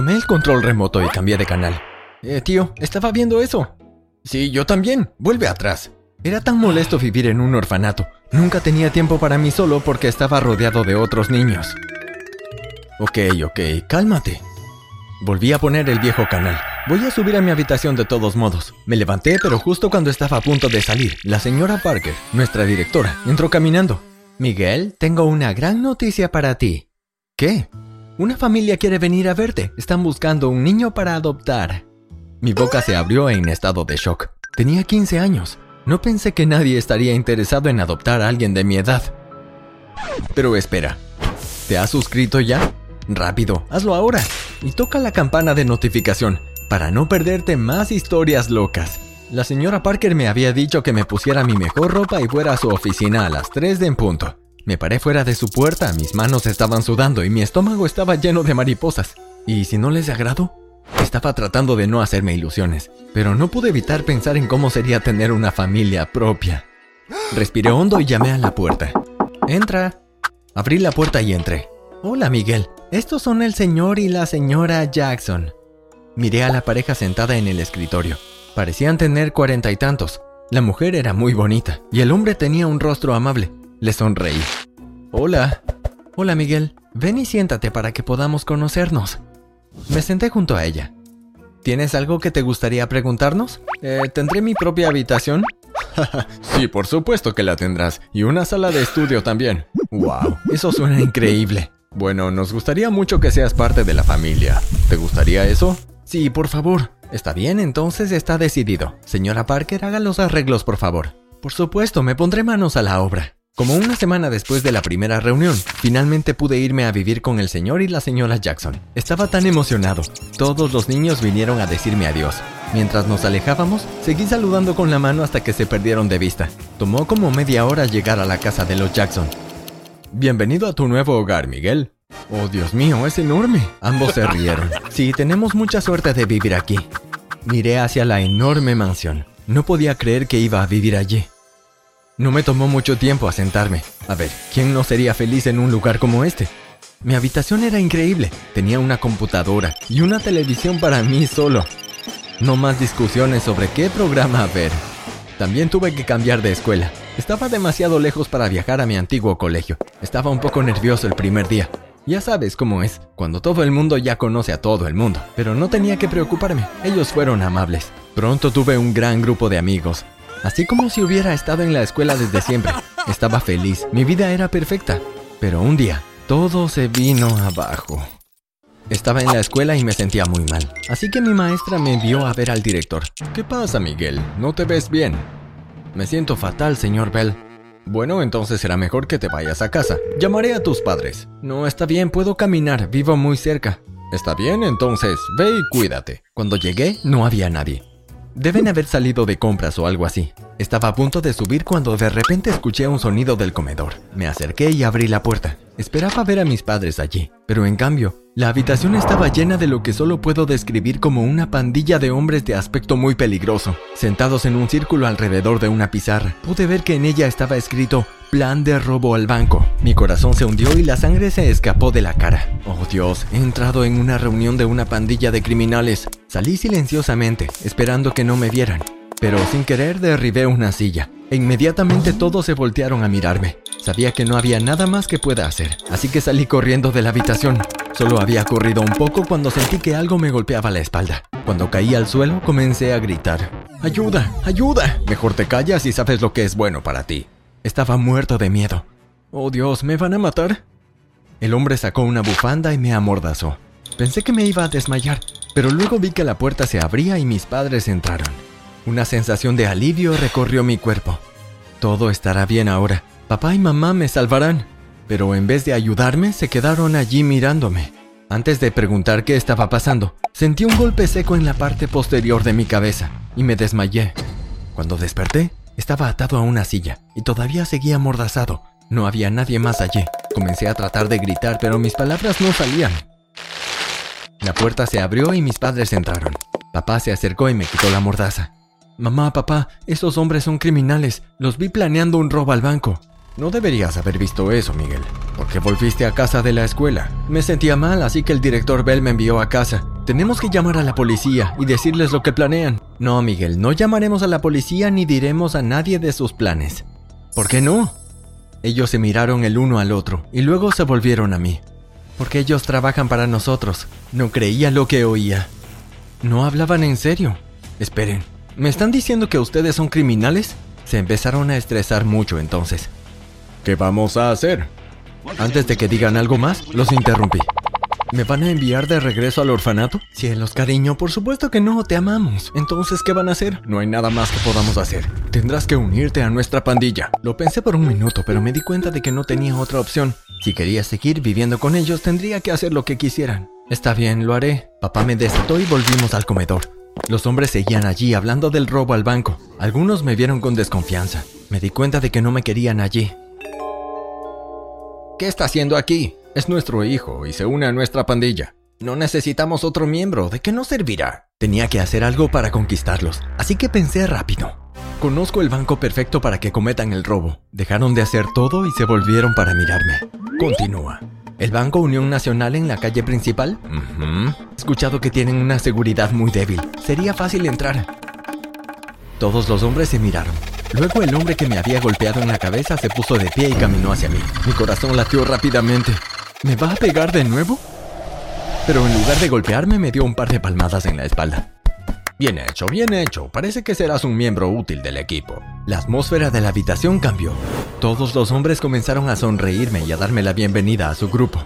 Tomé el control remoto y cambié de canal. Eh, tío, estaba viendo eso. Sí, yo también. Vuelve atrás. Era tan molesto vivir en un orfanato. Nunca tenía tiempo para mí solo porque estaba rodeado de otros niños. Ok, ok, cálmate. Volví a poner el viejo canal. Voy a subir a mi habitación de todos modos. Me levanté, pero justo cuando estaba a punto de salir, la señora Parker, nuestra directora, entró caminando. Miguel, tengo una gran noticia para ti. ¿Qué? Una familia quiere venir a verte. Están buscando un niño para adoptar. Mi boca se abrió en estado de shock. Tenía 15 años. No pensé que nadie estaría interesado en adoptar a alguien de mi edad. Pero espera, ¿te has suscrito ya? Rápido, hazlo ahora. Y toca la campana de notificación para no perderte más historias locas. La señora Parker me había dicho que me pusiera mi mejor ropa y fuera a su oficina a las 3 de en punto. Me paré fuera de su puerta, mis manos estaban sudando y mi estómago estaba lleno de mariposas. ¿Y si no les agrado? Estaba tratando de no hacerme ilusiones, pero no pude evitar pensar en cómo sería tener una familia propia. Respiré hondo y llamé a la puerta. Entra. Abrí la puerta y entré. Hola Miguel, estos son el señor y la señora Jackson. Miré a la pareja sentada en el escritorio. Parecían tener cuarenta y tantos. La mujer era muy bonita y el hombre tenía un rostro amable. Le sonreí. Hola. Hola Miguel, ven y siéntate para que podamos conocernos. Me senté junto a ella. ¿Tienes algo que te gustaría preguntarnos? Eh, ¿Tendré mi propia habitación? sí, por supuesto que la tendrás. Y una sala de estudio también. ¡Wow! Eso suena increíble. Bueno, nos gustaría mucho que seas parte de la familia. ¿Te gustaría eso? Sí, por favor. Está bien, entonces está decidido. Señora Parker, haga los arreglos, por favor. Por supuesto, me pondré manos a la obra. Como una semana después de la primera reunión, finalmente pude irme a vivir con el señor y la señora Jackson. Estaba tan emocionado. Todos los niños vinieron a decirme adiós. Mientras nos alejábamos, seguí saludando con la mano hasta que se perdieron de vista. Tomó como media hora llegar a la casa de los Jackson. Bienvenido a tu nuevo hogar, Miguel. Oh, Dios mío, es enorme. Ambos se rieron. Sí, tenemos mucha suerte de vivir aquí. Miré hacia la enorme mansión. No podía creer que iba a vivir allí. No me tomó mucho tiempo asentarme. A ver, ¿quién no sería feliz en un lugar como este? Mi habitación era increíble. Tenía una computadora y una televisión para mí solo. No más discusiones sobre qué programa ver. También tuve que cambiar de escuela. Estaba demasiado lejos para viajar a mi antiguo colegio. Estaba un poco nervioso el primer día. Ya sabes cómo es, cuando todo el mundo ya conoce a todo el mundo. Pero no tenía que preocuparme, ellos fueron amables. Pronto tuve un gran grupo de amigos, así como si hubiera estado en la escuela desde siempre. Estaba feliz, mi vida era perfecta. Pero un día, todo se vino abajo. Estaba en la escuela y me sentía muy mal, así que mi maestra me envió a ver al director. ¿Qué pasa, Miguel? ¿No te ves bien? Me siento fatal, señor Bell. Bueno, entonces será mejor que te vayas a casa. Llamaré a tus padres. No, está bien, puedo caminar, vivo muy cerca. Está bien, entonces, ve y cuídate. Cuando llegué, no había nadie. Deben haber salido de compras o algo así. Estaba a punto de subir cuando de repente escuché un sonido del comedor. Me acerqué y abrí la puerta. Esperaba ver a mis padres allí, pero en cambio, la habitación estaba llena de lo que solo puedo describir como una pandilla de hombres de aspecto muy peligroso, sentados en un círculo alrededor de una pizarra. Pude ver que en ella estaba escrito Plan de robo al banco. Mi corazón se hundió y la sangre se escapó de la cara. Oh Dios, he entrado en una reunión de una pandilla de criminales. Salí silenciosamente, esperando que no me vieran pero sin querer derribé una silla. E inmediatamente todos se voltearon a mirarme. Sabía que no había nada más que pueda hacer, así que salí corriendo de la habitación. Solo había corrido un poco cuando sentí que algo me golpeaba la espalda. Cuando caí al suelo comencé a gritar. ¡Ayuda! ¡Ayuda! Mejor te callas y sabes lo que es bueno para ti. Estaba muerto de miedo. ¡Oh Dios! ¿Me van a matar? El hombre sacó una bufanda y me amordazó. Pensé que me iba a desmayar, pero luego vi que la puerta se abría y mis padres entraron. Una sensación de alivio recorrió mi cuerpo. Todo estará bien ahora. Papá y mamá me salvarán. Pero en vez de ayudarme, se quedaron allí mirándome. Antes de preguntar qué estaba pasando, sentí un golpe seco en la parte posterior de mi cabeza y me desmayé. Cuando desperté, estaba atado a una silla y todavía seguía amordazado. No había nadie más allí. Comencé a tratar de gritar, pero mis palabras no salían. La puerta se abrió y mis padres entraron. Papá se acercó y me quitó la mordaza. Mamá, papá, esos hombres son criminales. Los vi planeando un robo al banco. No deberías haber visto eso, Miguel. porque volviste a casa de la escuela? Me sentía mal, así que el director Bell me envió a casa. Tenemos que llamar a la policía y decirles lo que planean. No, Miguel, no llamaremos a la policía ni diremos a nadie de sus planes. ¿Por qué no? Ellos se miraron el uno al otro y luego se volvieron a mí. Porque ellos trabajan para nosotros. No creía lo que oía. No hablaban en serio. Esperen, ¿me están diciendo que ustedes son criminales? Se empezaron a estresar mucho entonces. ¿Qué vamos a hacer? Antes de que digan algo más, los interrumpí. ¿Me van a enviar de regreso al orfanato? Cielos, cariño, por supuesto que no, te amamos. Entonces, ¿qué van a hacer? No hay nada más que podamos hacer. Tendrás que unirte a nuestra pandilla. Lo pensé por un minuto, pero me di cuenta de que no tenía otra opción. Si quería seguir viviendo con ellos, tendría que hacer lo que quisieran. Está bien, lo haré. Papá me desató y volvimos al comedor. Los hombres seguían allí hablando del robo al banco. Algunos me vieron con desconfianza. Me di cuenta de que no me querían allí. ¿Qué está haciendo aquí? Es nuestro hijo y se une a nuestra pandilla. No necesitamos otro miembro, ¿de qué nos servirá? Tenía que hacer algo para conquistarlos, así que pensé rápido. Conozco el banco perfecto para que cometan el robo. Dejaron de hacer todo y se volvieron para mirarme. Continúa. ¿El Banco Unión Nacional en la calle principal? He escuchado que tienen una seguridad muy débil. Sería fácil entrar. Todos los hombres se miraron. Luego el hombre que me había golpeado en la cabeza se puso de pie y caminó hacia mí. Mi corazón latió rápidamente. ¿Me va a pegar de nuevo? Pero en lugar de golpearme me dio un par de palmadas en la espalda. Bien hecho, bien hecho. Parece que serás un miembro útil del equipo. La atmósfera de la habitación cambió. Todos los hombres comenzaron a sonreírme y a darme la bienvenida a su grupo.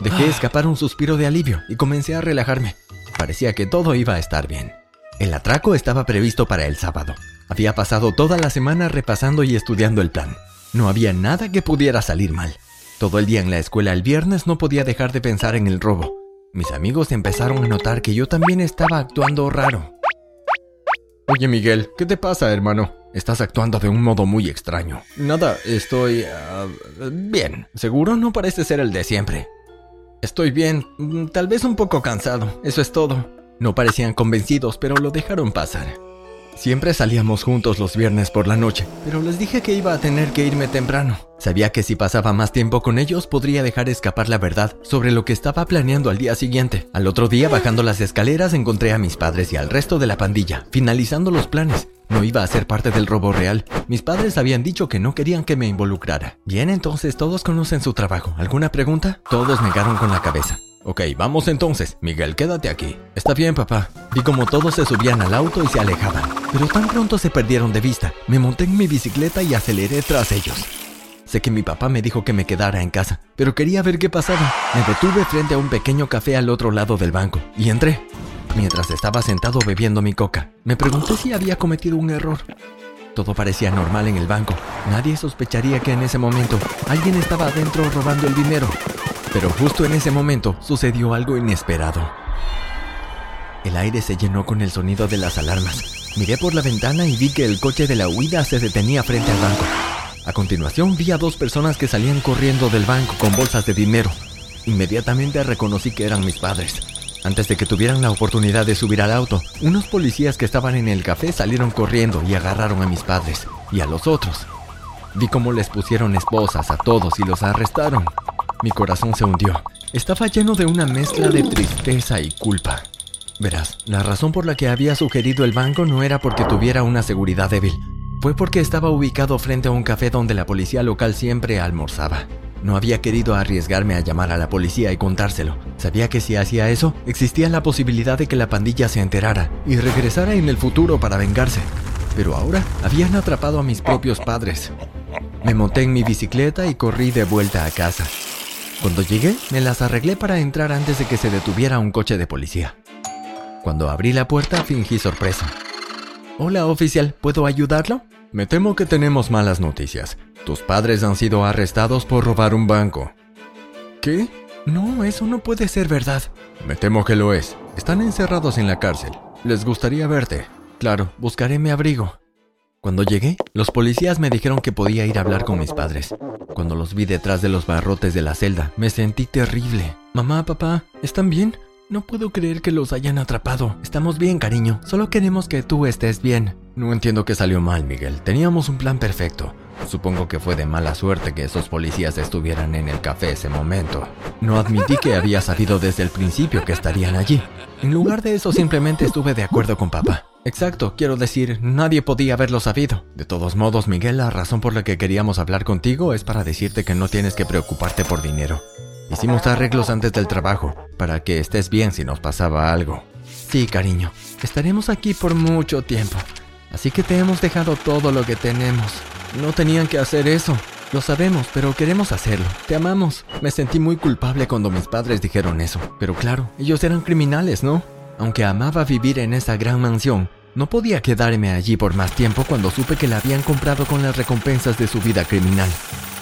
Dejé ah. escapar un suspiro de alivio y comencé a relajarme. Parecía que todo iba a estar bien. El atraco estaba previsto para el sábado. Había pasado toda la semana repasando y estudiando el plan. No había nada que pudiera salir mal. Todo el día en la escuela el viernes no podía dejar de pensar en el robo. Mis amigos empezaron a notar que yo también estaba actuando raro. Oye Miguel, ¿qué te pasa, hermano? Estás actuando de un modo muy extraño. Nada, estoy... Ah, bien. Seguro no parece ser el de siempre. Estoy bien, mm, tal vez un poco cansado, eso es todo. No parecían convencidos, pero lo dejaron pasar. Siempre salíamos juntos los viernes por la noche, pero les dije que iba a tener que irme temprano. Sabía que si pasaba más tiempo con ellos podría dejar escapar la verdad sobre lo que estaba planeando al día siguiente. Al otro día, bajando las escaleras, encontré a mis padres y al resto de la pandilla, finalizando los planes. No iba a ser parte del robo real. Mis padres habían dicho que no querían que me involucrara. Bien, entonces todos conocen su trabajo. ¿Alguna pregunta? Todos negaron con la cabeza. Ok, vamos entonces. Miguel, quédate aquí. Está bien, papá. Vi como todos se subían al auto y se alejaban. Pero tan pronto se perdieron de vista. Me monté en mi bicicleta y aceleré tras ellos. Sé que mi papá me dijo que me quedara en casa, pero quería ver qué pasaba. Me detuve frente a un pequeño café al otro lado del banco y entré. Mientras estaba sentado bebiendo mi coca, me pregunté si había cometido un error. Todo parecía normal en el banco. Nadie sospecharía que en ese momento alguien estaba adentro robando el dinero. Pero justo en ese momento sucedió algo inesperado. El aire se llenó con el sonido de las alarmas. Miré por la ventana y vi que el coche de la huida se detenía frente al banco. A continuación vi a dos personas que salían corriendo del banco con bolsas de dinero. Inmediatamente reconocí que eran mis padres. Antes de que tuvieran la oportunidad de subir al auto, unos policías que estaban en el café salieron corriendo y agarraron a mis padres y a los otros. Vi cómo les pusieron esposas a todos y los arrestaron. Mi corazón se hundió. Estaba lleno de una mezcla de tristeza y culpa. Verás, la razón por la que había sugerido el banco no era porque tuviera una seguridad débil. Fue porque estaba ubicado frente a un café donde la policía local siempre almorzaba. No había querido arriesgarme a llamar a la policía y contárselo. Sabía que si hacía eso, existía la posibilidad de que la pandilla se enterara y regresara en el futuro para vengarse. Pero ahora habían atrapado a mis propios padres. Me monté en mi bicicleta y corrí de vuelta a casa. Cuando llegué, me las arreglé para entrar antes de que se detuviera un coche de policía. Cuando abrí la puerta, fingí sorpresa. Hola, oficial, ¿puedo ayudarlo? Me temo que tenemos malas noticias. Tus padres han sido arrestados por robar un banco. ¿Qué? No, eso no puede ser verdad. Me temo que lo es. Están encerrados en la cárcel. Les gustaría verte. Claro, buscaré mi abrigo. Cuando llegué, los policías me dijeron que podía ir a hablar con mis padres. Cuando los vi detrás de los barrotes de la celda, me sentí terrible. Mamá, papá, ¿están bien? No puedo creer que los hayan atrapado. Estamos bien, cariño. Solo queremos que tú estés bien. No entiendo qué salió mal, Miguel. Teníamos un plan perfecto. Supongo que fue de mala suerte que esos policías estuvieran en el café ese momento. No admití que había sabido desde el principio que estarían allí. En lugar de eso simplemente estuve de acuerdo con papá. Exacto, quiero decir, nadie podía haberlo sabido. De todos modos, Miguel, la razón por la que queríamos hablar contigo es para decirte que no tienes que preocuparte por dinero. Hicimos arreglos antes del trabajo, para que estés bien si nos pasaba algo. Sí, cariño, estaremos aquí por mucho tiempo. Así que te hemos dejado todo lo que tenemos. No tenían que hacer eso. Lo sabemos, pero queremos hacerlo. Te amamos. Me sentí muy culpable cuando mis padres dijeron eso. Pero claro, ellos eran criminales, ¿no? Aunque amaba vivir en esa gran mansión, no podía quedarme allí por más tiempo cuando supe que la habían comprado con las recompensas de su vida criminal.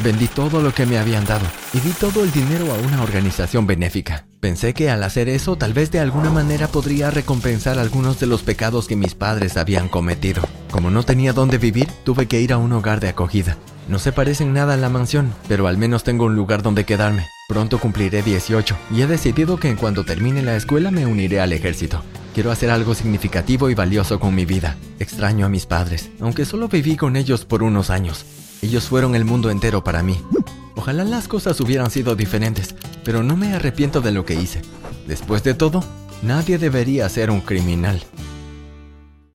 Vendí todo lo que me habían dado y di todo el dinero a una organización benéfica. Pensé que al hacer eso tal vez de alguna manera podría recompensar algunos de los pecados que mis padres habían cometido. Como no tenía dónde vivir, tuve que ir a un hogar de acogida. No se parecen nada a la mansión, pero al menos tengo un lugar donde quedarme. Pronto cumpliré 18 y he decidido que en cuando termine la escuela me uniré al ejército. Quiero hacer algo significativo y valioso con mi vida. Extraño a mis padres, aunque solo viví con ellos por unos años. Ellos fueron el mundo entero para mí. Ojalá las cosas hubieran sido diferentes, pero no me arrepiento de lo que hice. Después de todo, nadie debería ser un criminal.